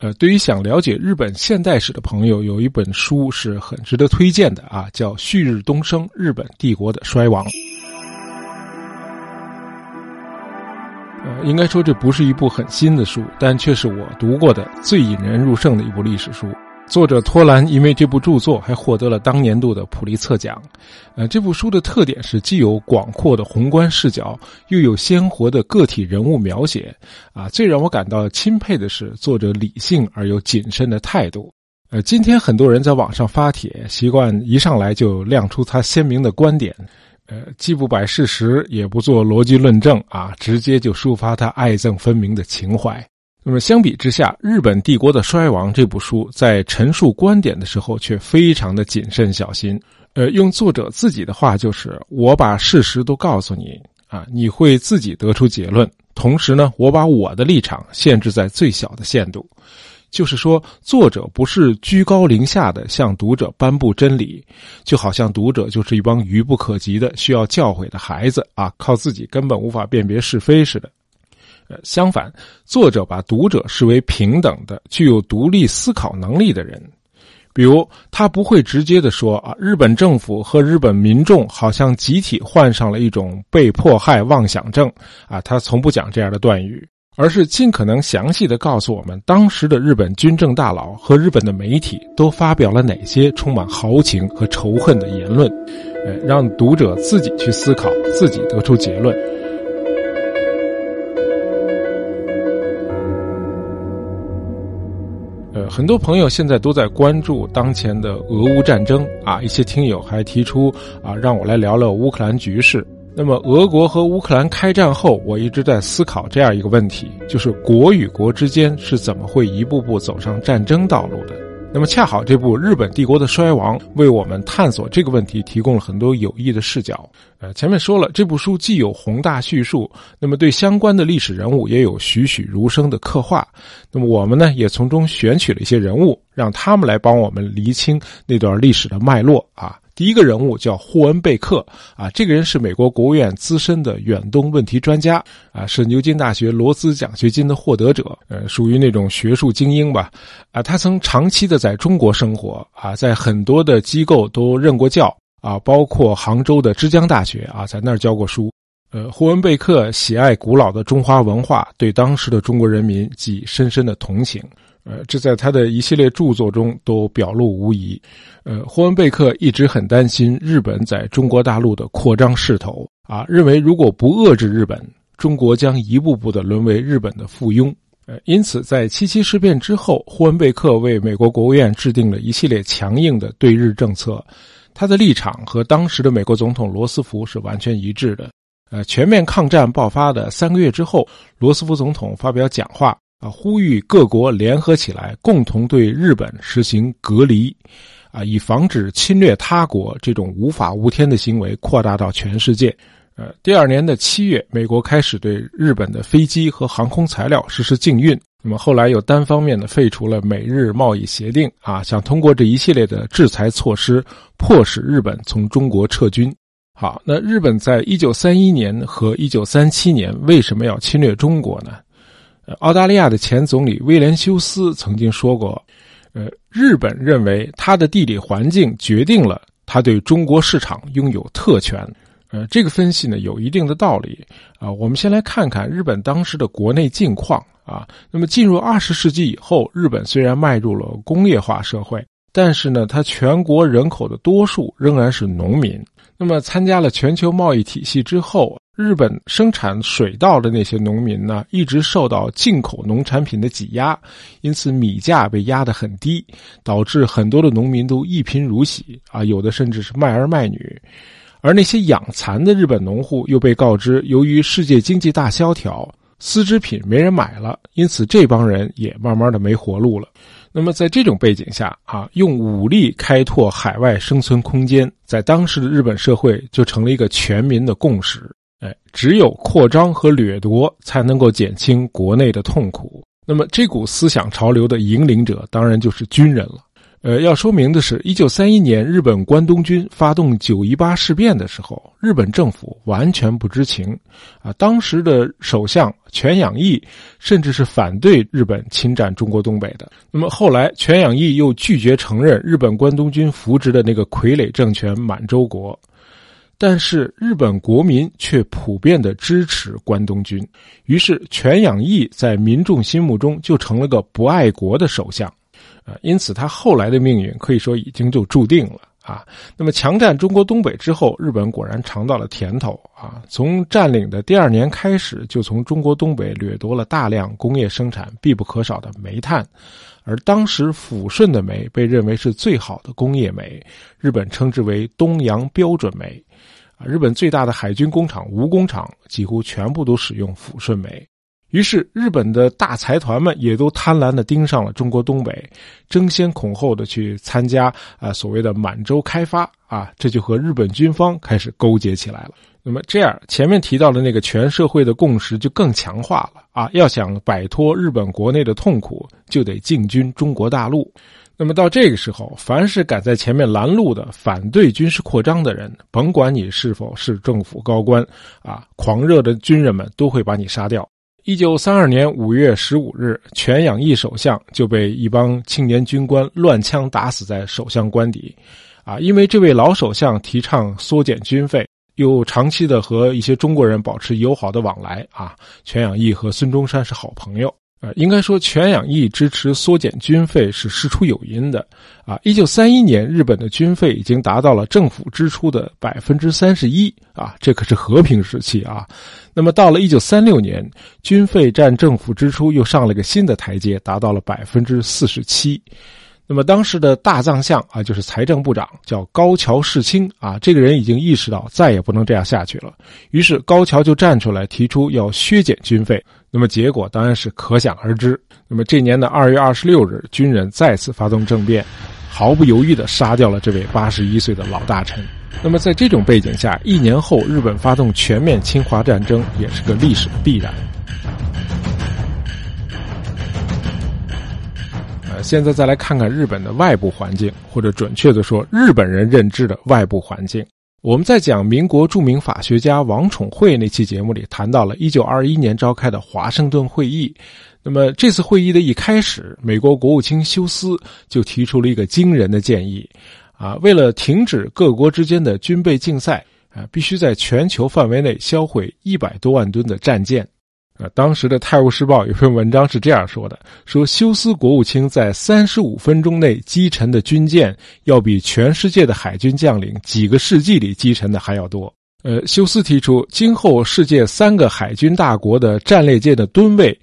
呃，对于想了解日本现代史的朋友，有一本书是很值得推荐的啊，叫《旭日东升：日本帝国的衰亡》。呃，应该说这不是一部很新的书，但却是我读过的最引人入胜的一部历史书。作者托兰因为这部著作还获得了当年度的普利策奖。呃，这部书的特点是既有广阔的宏观视角，又有鲜活的个体人物描写。啊，最让我感到钦佩的是作者理性而又谨慎的态度。呃，今天很多人在网上发帖，习惯一上来就亮出他鲜明的观点，呃，既不摆事实，也不做逻辑论证，啊，直接就抒发他爱憎分明的情怀。那么相比之下，《日本帝国的衰亡》这部书在陈述观点的时候却非常的谨慎小心。呃，用作者自己的话就是：“我把事实都告诉你啊，你会自己得出结论。同时呢，我把我的立场限制在最小的限度，就是说，作者不是居高临下的向读者颁布真理，就好像读者就是一帮愚不可及的需要教诲的孩子啊，靠自己根本无法辨别是非似的。”呃，相反，作者把读者视为平等的、具有独立思考能力的人。比如，他不会直接的说啊，日本政府和日本民众好像集体患上了一种被迫害妄想症啊，他从不讲这样的断语，而是尽可能详细的告诉我们，当时的日本军政大佬和日本的媒体都发表了哪些充满豪情和仇恨的言论，呃，让读者自己去思考，自己得出结论。很多朋友现在都在关注当前的俄乌战争啊，一些听友还提出啊，让我来聊聊乌克兰局势。那么，俄国和乌克兰开战后，我一直在思考这样一个问题，就是国与国之间是怎么会一步步走上战争道路的。那么，恰好这部《日本帝国的衰亡》为我们探索这个问题提供了很多有益的视角。呃，前面说了，这部书既有宏大叙述，那么对相关的历史人物也有栩栩如生的刻画。那么，我们呢也从中选取了一些人物，让他们来帮我们厘清那段历史的脉络啊。第一个人物叫霍恩贝克啊，这个人是美国国务院资深的远东问题专家啊，是牛津大学罗斯奖学金的获得者，呃，属于那种学术精英吧。啊，他曾长期的在中国生活啊，在很多的机构都任过教啊，包括杭州的之江大学啊，在那儿教过书。呃，霍恩贝克喜爱古老的中华文化，对当时的中国人民寄深深的同情。呃，这在他的一系列著作中都表露无遗。呃，霍恩贝克一直很担心日本在中国大陆的扩张势头啊，认为如果不遏制日本，中国将一步步的沦为日本的附庸。呃，因此在七七事变之后，霍恩贝克为美国国务院制定了一系列强硬的对日政策，他的立场和当时的美国总统罗斯福是完全一致的。呃，全面抗战爆发的三个月之后，罗斯福总统发表讲话。啊，呼吁各国联合起来，共同对日本实行隔离，啊，以防止侵略他国这种无法无天的行为扩大到全世界。呃，第二年的七月，美国开始对日本的飞机和航空材料实施禁运。那么后来又单方面的废除了美日贸易协定，啊，想通过这一系列的制裁措施，迫使日本从中国撤军。好，那日本在一九三一年和一九三七年为什么要侵略中国呢？澳大利亚的前总理威廉修斯曾经说过：“呃，日本认为它的地理环境决定了它对中国市场拥有特权。”呃，这个分析呢有一定的道理啊。我们先来看看日本当时的国内境况啊。那么进入二十世纪以后，日本虽然迈入了工业化社会，但是呢，它全国人口的多数仍然是农民。那么参加了全球贸易体系之后。日本生产水稻的那些农民呢，一直受到进口农产品的挤压，因此米价被压得很低，导致很多的农民都一贫如洗啊，有的甚至是卖儿卖女。而那些养蚕的日本农户又被告知，由于世界经济大萧条，丝织品没人买了，因此这帮人也慢慢的没活路了。那么在这种背景下啊，用武力开拓海外生存空间，在当时的日本社会就成了一个全民的共识。哎，只有扩张和掠夺才能够减轻国内的痛苦。那么，这股思想潮流的引领者当然就是军人了。呃，要说明的是，一九三一年日本关东军发动九一八事变的时候，日本政府完全不知情，啊，当时的首相全养义甚至是反对日本侵占中国东北的。那么后来，全养义又拒绝承认日本关东军扶植的那个傀儡政权满洲国，但是日本国民却普遍的支持关东军，于是全养义在民众心目中就成了个不爱国的首相。啊，因此他后来的命运可以说已经就注定了啊。那么强占中国东北之后，日本果然尝到了甜头啊。从占领的第二年开始，就从中国东北掠夺了大量工业生产必不可少的煤炭，而当时抚顺的煤被认为是最好的工业煤，日本称之为东洋标准煤。啊，日本最大的海军工厂吴工厂几乎全部都使用抚顺煤。于是，日本的大财团们也都贪婪的盯上了中国东北，争先恐后的去参加啊所谓的满洲开发啊，这就和日本军方开始勾结起来了。那么这样，前面提到的那个全社会的共识就更强化了啊！要想摆脱日本国内的痛苦，就得进军中国大陆。那么到这个时候，凡是敢在前面拦路的、反对军事扩张的人，甭管你是否是政府高官啊，狂热的军人们都会把你杀掉。一九三二年五月十五日，全养义首相就被一帮青年军官乱枪打死在首相官邸。啊，因为这位老首相提倡缩减军费，又长期的和一些中国人保持友好的往来。啊，全养义和孙中山是好朋友。呃，应该说，全养义支持缩减军费是事出有因的。啊，一九三一年，日本的军费已经达到了政府支出的百分之三十一。啊，这可是和平时期啊。那么到了一九三六年，军费占政府支出又上了个新的台阶，达到了百分之四十七。那么当时的大藏相啊，就是财政部长，叫高桥世清啊，这个人已经意识到再也不能这样下去了。于是高桥就站出来提出要削减军费。那么结果当然是可想而知。那么这年的二月二十六日，军人再次发动政变，毫不犹豫地杀掉了这位八十一岁的老大臣。那么在这种背景下，一年后日本发动全面侵华战争也是个历史的必然。现在再来看看日本的外部环境，或者准确的说，日本人认知的外部环境。我们在讲民国著名法学家王宠惠那期节目里谈到了1921年召开的华盛顿会议。那么这次会议的一开始，美国国务卿休斯就提出了一个惊人的建议，啊，为了停止各国之间的军备竞赛，啊，必须在全球范围内销毁一百多万吨的战舰。啊，当时的《泰晤士报》有篇文章是这样说的：说休斯国务卿在三十五分钟内击沉的军舰，要比全世界的海军将领几个世纪里击沉的还要多。呃，休斯提出，今后世界三个海军大国的战列舰的吨位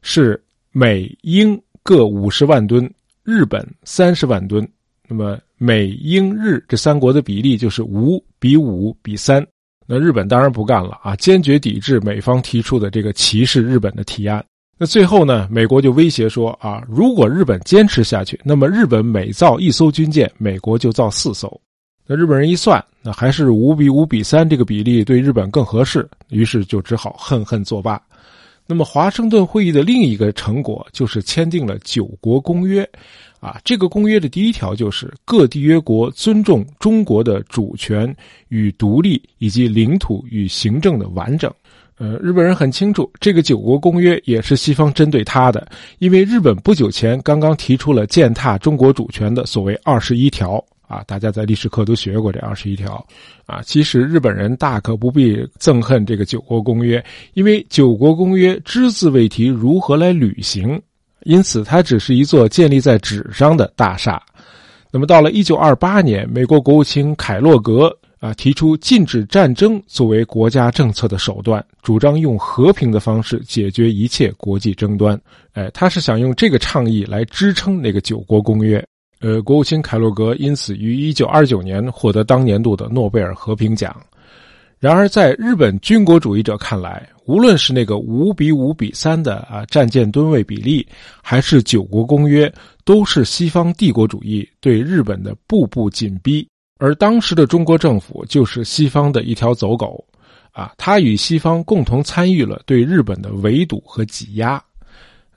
是美英各五十万吨，日本三十万吨。那么美英日这三国的比例就是五比五比三。那日本当然不干了啊，坚决抵制美方提出的这个歧视日本的提案。那最后呢，美国就威胁说啊，如果日本坚持下去，那么日本每造一艘军舰，美国就造四艘。那日本人一算，那还是五比五比三这个比例对日本更合适，于是就只好恨恨作罢。那么华盛顿会议的另一个成果就是签订了九国公约。啊，这个公约的第一条就是各缔约国尊重中国的主权与独立，以及领土与行政的完整。呃，日本人很清楚，这个九国公约也是西方针对他的，因为日本不久前刚刚提出了践踏中国主权的所谓二十一条。啊，大家在历史课都学过这二十一条。啊，其实日本人大可不必憎恨这个九国公约，因为九国公约只字未提如何来履行。因此，它只是一座建立在纸上的大厦。那么，到了一九二八年，美国国务卿凯洛格啊提出禁止战争作为国家政策的手段，主张用和平的方式解决一切国际争端。哎，他是想用这个倡议来支撑那个九国公约。呃，国务卿凯洛格因此于一九二九年获得当年度的诺贝尔和平奖。然而，在日本军国主义者看来，无论是那个五比五比三的啊战舰吨位比例，还是九国公约，都是西方帝国主义对日本的步步紧逼。而当时的中国政府就是西方的一条走狗，啊，他与西方共同参与了对日本的围堵和挤压。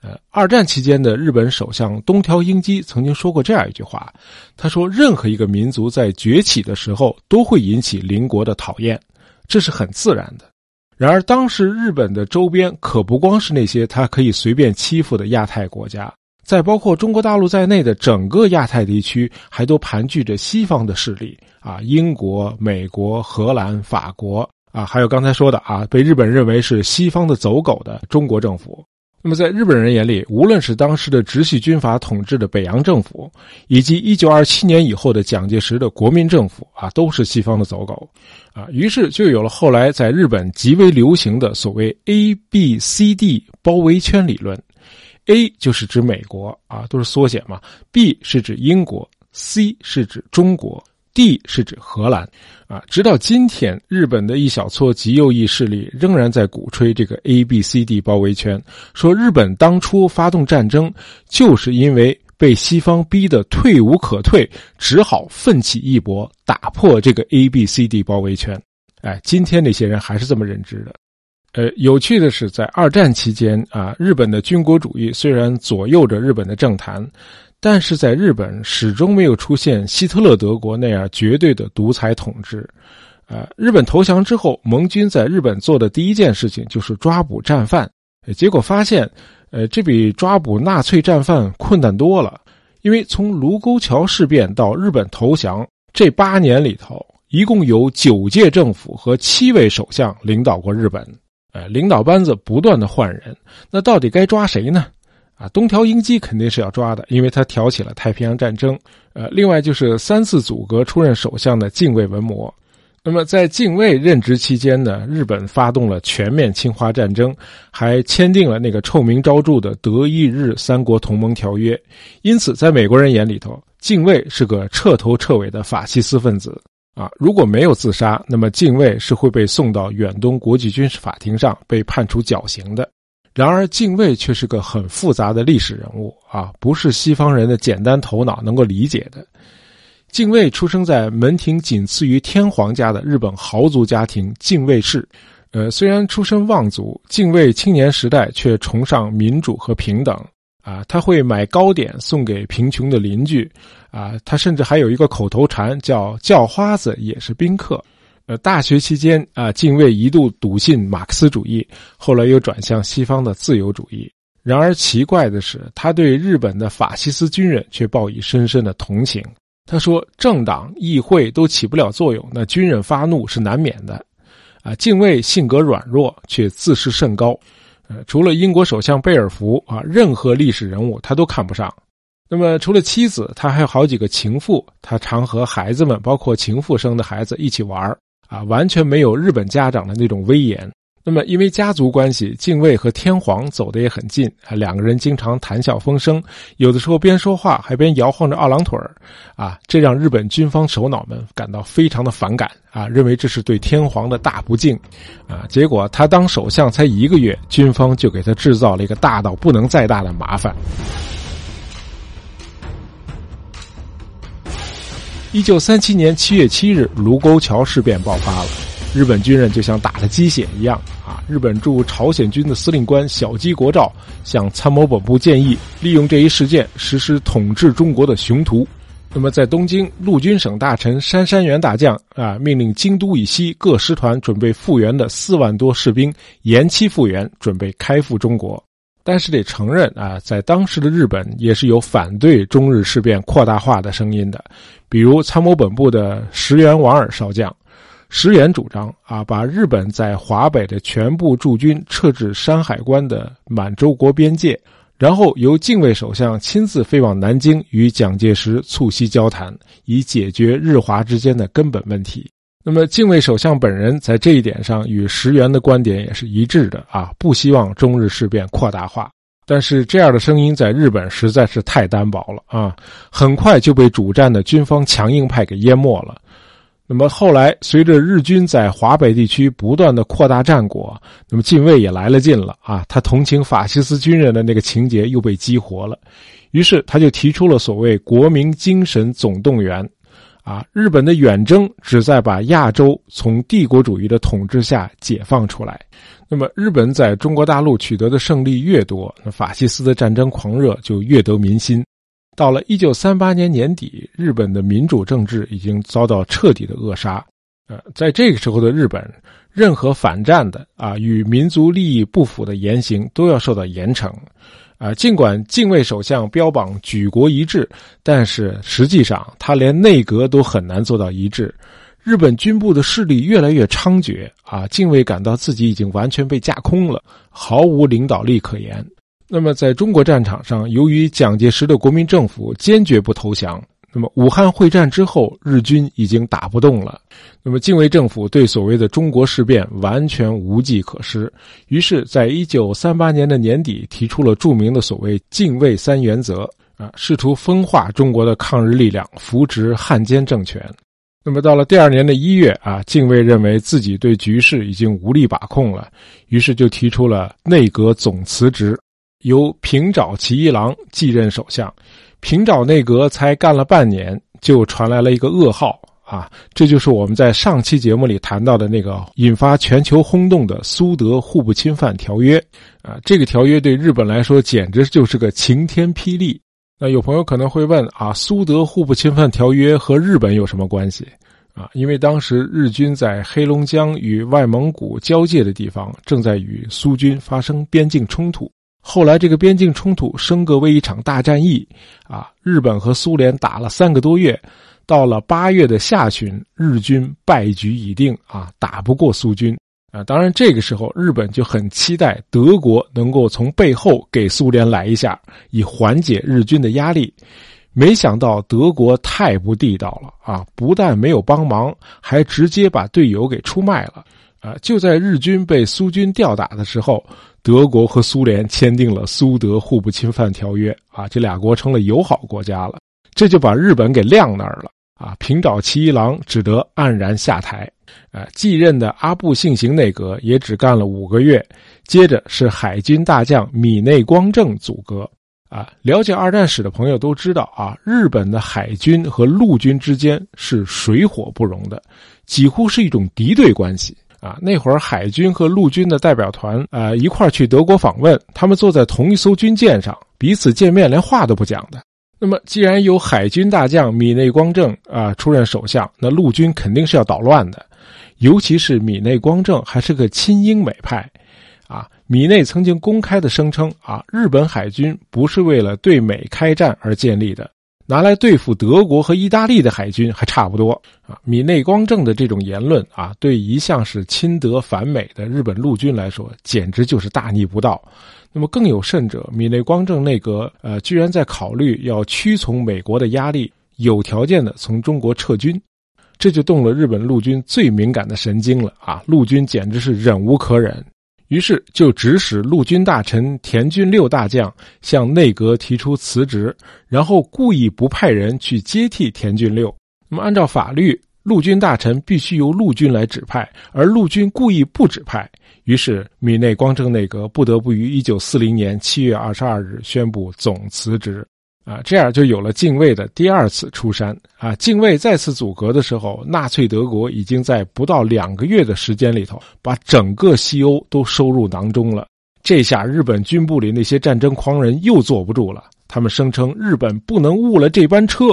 呃，二战期间的日本首相东条英机曾经说过这样一句话，他说：“任何一个民族在崛起的时候，都会引起邻国的讨厌，这是很自然的。”然而，当时日本的周边可不光是那些他可以随便欺负的亚太国家，在包括中国大陆在内的整个亚太地区，还都盘踞着西方的势力啊，英国、美国、荷兰、法国啊，还有刚才说的啊，被日本认为是西方的走狗的中国政府。那么，在日本人眼里，无论是当时的直系军阀统治的北洋政府，以及1927年以后的蒋介石的国民政府啊，都是西方的走狗，啊，于是就有了后来在日本极为流行的所谓 A B C D 包围圈理论。A 就是指美国啊，都是缩写嘛；B 是指英国；C 是指中国。D 是指荷兰，啊，直到今天，日本的一小撮极右翼势力仍然在鼓吹这个 A B C D 包围圈，说日本当初发动战争就是因为被西方逼得退无可退，只好奋起一搏，打破这个 A B C D 包围圈。哎，今天那些人还是这么认知的。呃，有趣的是，在二战期间啊，日本的军国主义虽然左右着日本的政坛。但是在日本始终没有出现希特勒德国那样绝对的独裁统治，呃，日本投降之后，盟军在日本做的第一件事情就是抓捕战犯，结果发现，呃，这比抓捕纳粹战犯困难多了，因为从卢沟桥事变到日本投降这八年里头，一共有九届政府和七位首相领导过日本，呃，领导班子不断的换人，那到底该抓谁呢？啊，东条英机肯定是要抓的，因为他挑起了太平洋战争。呃，另外就是三次阻隔出任首相的近卫文磨。那么在近卫任职期间呢，日本发动了全面侵华战争，还签订了那个臭名昭著的德意日三国同盟条约。因此，在美国人眼里头，近卫是个彻头彻尾的法西斯分子。啊，如果没有自杀，那么近卫是会被送到远东国际军事法庭上被判处绞刑的。然而，敬畏却是个很复杂的历史人物啊，不是西方人的简单头脑能够理解的。敬畏出生在门庭仅次于天皇家的日本豪族家庭敬畏氏，呃，虽然出身望族，敬畏青年时代却崇尚民主和平等啊。他会买糕点送给贫穷的邻居啊，他甚至还有一个口头禅叫“叫花子也是宾客”。呃，大学期间啊，敬畏一度笃信马克思主义，后来又转向西方的自由主义。然而奇怪的是，他对日本的法西斯军人却报以深深的同情。他说：“政党、议会都起不了作用，那军人发怒是难免的。”啊，敬畏性格软弱，却自视甚高。呃，除了英国首相贝尔福啊，任何历史人物他都看不上。那么，除了妻子，他还有好几个情妇，他常和孩子们，包括情妇生的孩子一起玩啊，完全没有日本家长的那种威严。那么，因为家族关系，敬畏和天皇走得也很近啊，两个人经常谈笑风生，有的时候边说话还边摇晃着二郎腿儿，啊，这让日本军方首脑们感到非常的反感啊，认为这是对天皇的大不敬，啊，结果他当首相才一个月，军方就给他制造了一个大到不能再大的麻烦。一九三七年七月七日，卢沟桥事变爆发了。日本军人就像打了鸡血一样啊！日本驻朝鲜军的司令官小矶国照向参谋本部建议，利用这一事件实施统治中国的雄图。那么，在东京，陆军省大臣杉山元大将啊，命令京都以西各师团准备复员的四万多士兵延期复员，准备开赴中国。但是得承认啊，在当时的日本也是有反对中日事变扩大化的声音的，比如参谋本部的石原莞尔少将，石原主张啊，把日本在华北的全部驻军撤至山海关的满洲国边界，然后由近卫首相亲自飞往南京与蒋介石促膝交谈，以解决日华之间的根本问题。那么，近卫首相本人在这一点上与石原的观点也是一致的啊，不希望中日事变扩大化。但是，这样的声音在日本实在是太单薄了啊，很快就被主战的军方强硬派给淹没了。那么后来，随着日军在华北地区不断的扩大战果，那么近卫也来了劲了啊，他同情法西斯军人的那个情节又被激活了，于是他就提出了所谓国民精神总动员。啊，日本的远征旨在把亚洲从帝国主义的统治下解放出来。那么，日本在中国大陆取得的胜利越多，那法西斯的战争狂热就越得民心。到了一九三八年年底，日本的民主政治已经遭到彻底的扼杀。呃，在这个时候的日本，任何反战的啊与民族利益不符的言行都要受到严惩。啊，尽管近卫首相标榜举国一致，但是实际上他连内阁都很难做到一致。日本军部的势力越来越猖獗，啊，近卫感到自己已经完全被架空了，毫无领导力可言。那么，在中国战场上，由于蒋介石的国民政府坚决不投降。那么武汉会战之后，日军已经打不动了。那么近卫政府对所谓的中国事变完全无计可施，于是，在一九三八年的年底，提出了著名的所谓“近卫三原则”啊，试图分化中国的抗日力量，扶植汉奸政权。那么到了第二年的一月啊，近卫认为自己对局势已经无力把控了，于是就提出了内阁总辞职，由平沼骐一郎继任首相。平沼内阁才干了半年，就传来了一个噩耗啊！这就是我们在上期节目里谈到的那个引发全球轰动的苏德互不侵犯条约啊！这个条约对日本来说简直就是个晴天霹雳。那有朋友可能会问啊，苏德互不侵犯条约和日本有什么关系啊？因为当时日军在黑龙江与外蒙古交界的地方正在与苏军发生边境冲突。后来，这个边境冲突升格为一场大战役，啊，日本和苏联打了三个多月，到了八月的下旬，日军败局已定，啊，打不过苏军，啊，当然这个时候，日本就很期待德国能够从背后给苏联来一下，以缓解日军的压力，没想到德国太不地道了，啊，不但没有帮忙，还直接把队友给出卖了，啊，就在日军被苏军吊打的时候。德国和苏联签订了苏德互不侵犯条约啊，这俩国成了友好国家了，这就把日本给晾那儿了啊。平沼骐一郎只得黯然下台，啊，继任的阿部信行内阁也只干了五个月，接着是海军大将米内光政组阁啊。了解二战史的朋友都知道啊，日本的海军和陆军之间是水火不容的，几乎是一种敌对关系。啊，那会儿海军和陆军的代表团啊一块去德国访问，他们坐在同一艘军舰上，彼此见面连话都不讲的。那么，既然有海军大将米内光政啊出任首相，那陆军肯定是要捣乱的。尤其是米内光政还是个亲英美派，啊，米内曾经公开的声称啊，日本海军不是为了对美开战而建立的。拿来对付德国和意大利的海军还差不多啊！米内光政的这种言论啊，对一向是亲德反美的日本陆军来说，简直就是大逆不道。那么更有甚者，米内光政内阁呃，居然在考虑要屈从美国的压力，有条件的从中国撤军，这就动了日本陆军最敏感的神经了啊！陆军简直是忍无可忍。于是就指使陆军大臣田军六大将向内阁提出辞职，然后故意不派人去接替田军六。那么按照法律，陆军大臣必须由陆军来指派，而陆军故意不指派，于是米内光政内阁不得不于一九四零年七月二十二日宣布总辞职。啊，这样就有了近卫的第二次出山啊！近卫再次阻隔的时候，纳粹德国已经在不到两个月的时间里头，把整个西欧都收入囊中了。这下日本军部里那些战争狂人又坐不住了，他们声称日本不能误了这班车。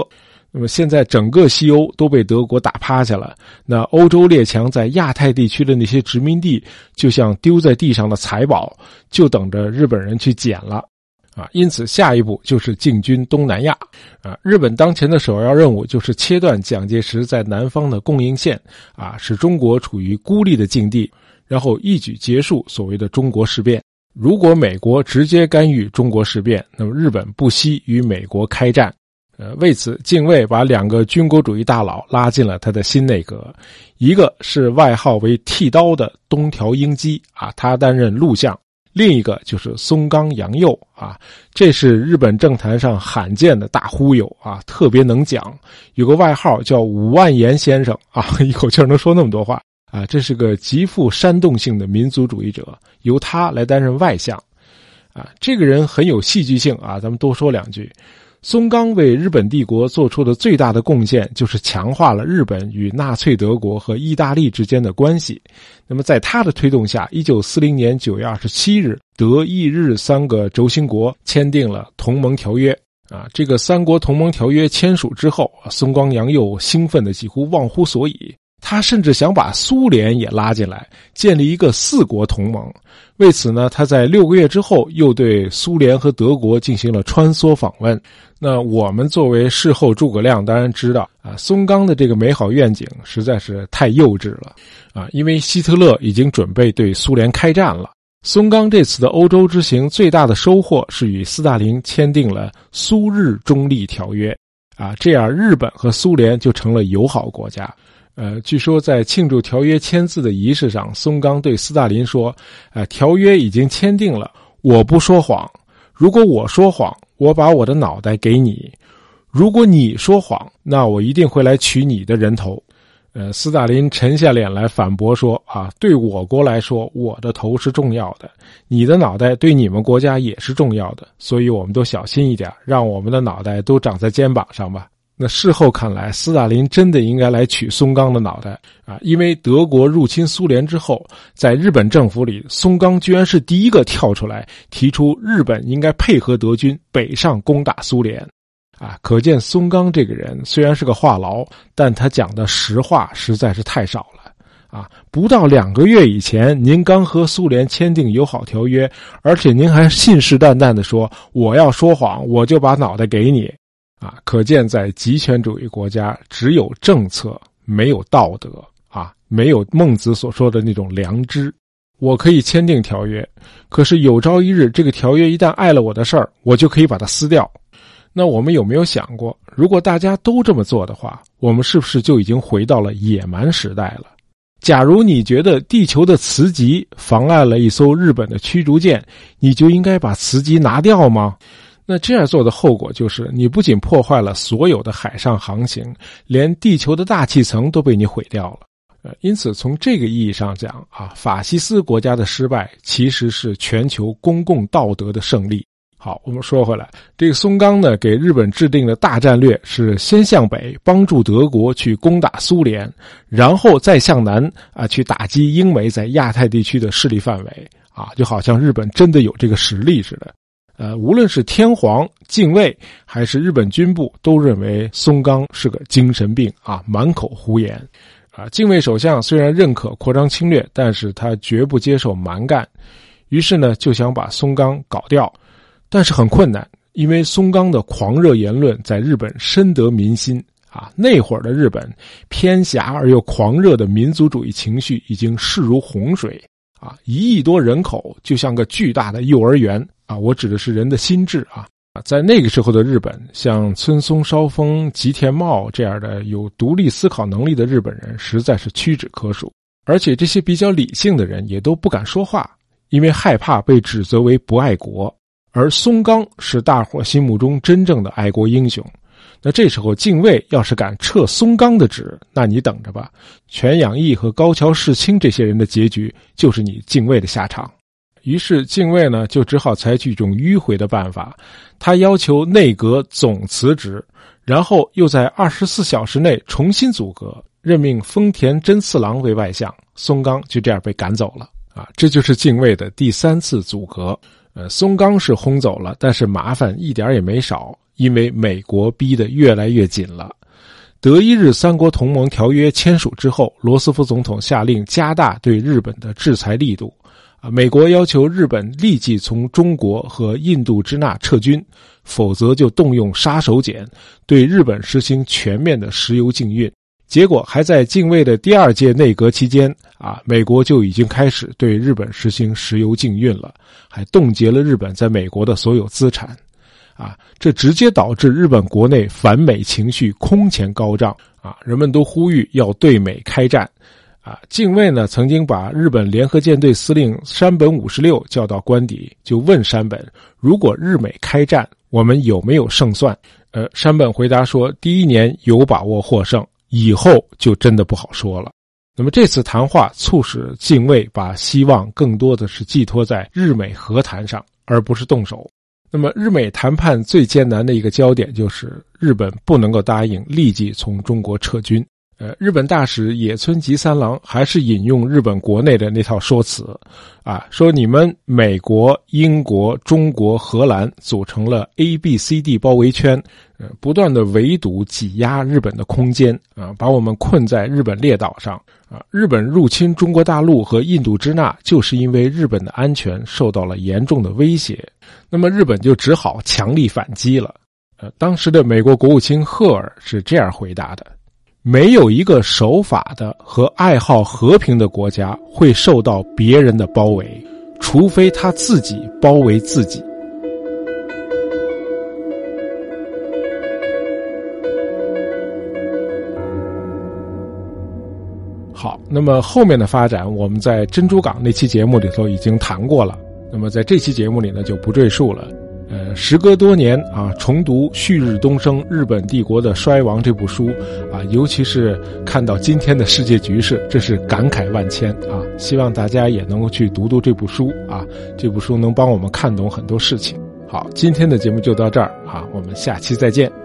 那么现在整个西欧都被德国打趴下了，那欧洲列强在亚太地区的那些殖民地，就像丢在地上的财宝，就等着日本人去捡了。啊，因此下一步就是进军东南亚。啊，日本当前的首要任务就是切断蒋介石在南方的供应线，啊，使中国处于孤立的境地，然后一举结束所谓的中国事变。如果美国直接干预中国事变，那么日本不惜与美国开战。呃，为此，敬卫把两个军国主义大佬拉进了他的新内阁，一个是外号为“剃刀”的东条英机，啊，他担任陆相。另一个就是松冈洋右啊，这是日本政坛上罕见的大忽悠啊，特别能讲，有个外号叫五万言先生啊，一口气能说那么多话啊，这是个极富煽动性的民族主义者，由他来担任外相，啊，这个人很有戏剧性啊，咱们多说两句。松冈为日本帝国做出的最大的贡献，就是强化了日本与纳粹德国和意大利之间的关系。那么，在他的推动下，一九四零年九月二十七日，德意日三个轴心国签订了同盟条约。啊，这个三国同盟条约签署之后，松冈洋右兴奋的几乎忘乎所以。他甚至想把苏联也拉进来，建立一个四国同盟。为此呢，他在六个月之后又对苏联和德国进行了穿梭访问。那我们作为事后诸葛亮，当然知道啊，松冈的这个美好愿景实在是太幼稚了啊！因为希特勒已经准备对苏联开战了。松冈这次的欧洲之行最大的收获是与斯大林签订了苏日中立条约啊，这样日本和苏联就成了友好国家。呃，据说在庆祝条约签字的仪式上，松冈对斯大林说：“呃，条约已经签订了，我不说谎。如果我说谎，我把我的脑袋给你；如果你说谎，那我一定会来取你的人头。”呃，斯大林沉下脸来反驳说：“啊，对我国来说，我的头是重要的，你的脑袋对你们国家也是重要的，所以我们都小心一点，让我们的脑袋都长在肩膀上吧。”那事后看来，斯大林真的应该来取松冈的脑袋啊！因为德国入侵苏联之后，在日本政府里，松冈居然是第一个跳出来提出日本应该配合德军北上攻打苏联，啊，可见松冈这个人虽然是个话痨，但他讲的实话实在是太少了啊！不到两个月以前，您刚和苏联签订友好条约，而且您还信誓旦旦的说我要说谎，我就把脑袋给你。啊，可见在极权主义国家，只有政策，没有道德啊，没有孟子所说的那种良知。我可以签订条约，可是有朝一日，这个条约一旦碍了我的事儿，我就可以把它撕掉。那我们有没有想过，如果大家都这么做的话，我们是不是就已经回到了野蛮时代了？假如你觉得地球的磁极妨碍了一艘日本的驱逐舰，你就应该把磁极拿掉吗？那这样做的后果就是，你不仅破坏了所有的海上航行，连地球的大气层都被你毁掉了。呃，因此从这个意义上讲啊，法西斯国家的失败其实是全球公共道德的胜利。好，我们说回来，这个松冈呢给日本制定的大战略是先向北帮助德国去攻打苏联，然后再向南啊去打击英美在亚太地区的势力范围啊，就好像日本真的有这个实力似的。呃，无论是天皇、近卫还是日本军部，都认为松冈是个精神病啊，满口胡言。啊，近卫首相虽然认可扩张侵略，但是他绝不接受蛮干，于是呢就想把松冈搞掉，但是很困难，因为松冈的狂热言论在日本深得民心啊。那会儿的日本，偏狭而又狂热的民族主义情绪已经势如洪水啊，一亿多人口就像个巨大的幼儿园。啊，我指的是人的心智啊！在那个时候的日本，像村松梢风、吉田茂这样的有独立思考能力的日本人，实在是屈指可数。而且这些比较理性的人也都不敢说话，因为害怕被指责为不爱国。而松冈是大伙心目中真正的爱国英雄。那这时候，敬卫要是敢撤松冈的职，那你等着吧，全养义和高桥世清这些人的结局，就是你敬卫的下场。于是，敬卫呢就只好采取一种迂回的办法，他要求内阁总辞职，然后又在二十四小时内重新组阁，任命丰田真次郎为外相。松冈就这样被赶走了。啊，这就是敬卫的第三次组阁。呃，松冈是轰走了，但是麻烦一点也没少，因为美国逼得越来越紧了。德意日三国同盟条约签署之后，罗斯福总统下令加大对日本的制裁力度。美国要求日本立即从中国和印度支那撤军，否则就动用杀手锏，对日本实行全面的石油禁运。结果还在敬卫的第二届内阁期间，啊，美国就已经开始对日本实行石油禁运了，还冻结了日本在美国的所有资产。啊，这直接导致日本国内反美情绪空前高涨，啊，人们都呼吁要对美开战。啊，近卫呢曾经把日本联合舰队司令山本五十六叫到官邸，就问山本：如果日美开战，我们有没有胜算？呃，山本回答说：第一年有把握获胜，以后就真的不好说了。那么这次谈话促使近卫把希望更多的是寄托在日美和谈上，而不是动手。那么日美谈判最艰难的一个焦点就是日本不能够答应立即从中国撤军。呃，日本大使野村吉三郎还是引用日本国内的那套说辞，啊，说你们美国、英国、中国、荷兰组成了 A、B、C、D 包围圈，呃，不断的围堵、挤压日本的空间，啊，把我们困在日本列岛上，啊，日本入侵中国大陆和印度支那，就是因为日本的安全受到了严重的威胁，那么日本就只好强力反击了。呃，当时的美国国务卿赫尔是这样回答的。没有一个守法的和爱好和平的国家会受到别人的包围，除非他自己包围自己。好，那么后面的发展，我们在珍珠港那期节目里头已经谈过了，那么在这期节目里呢，就不赘述了。呃，时隔多年啊，重读《旭日东升：日本帝国的衰亡》这部书啊，尤其是看到今天的世界局势，这是感慨万千啊！希望大家也能够去读读这部书啊，这部书能帮我们看懂很多事情。好，今天的节目就到这儿啊，我们下期再见。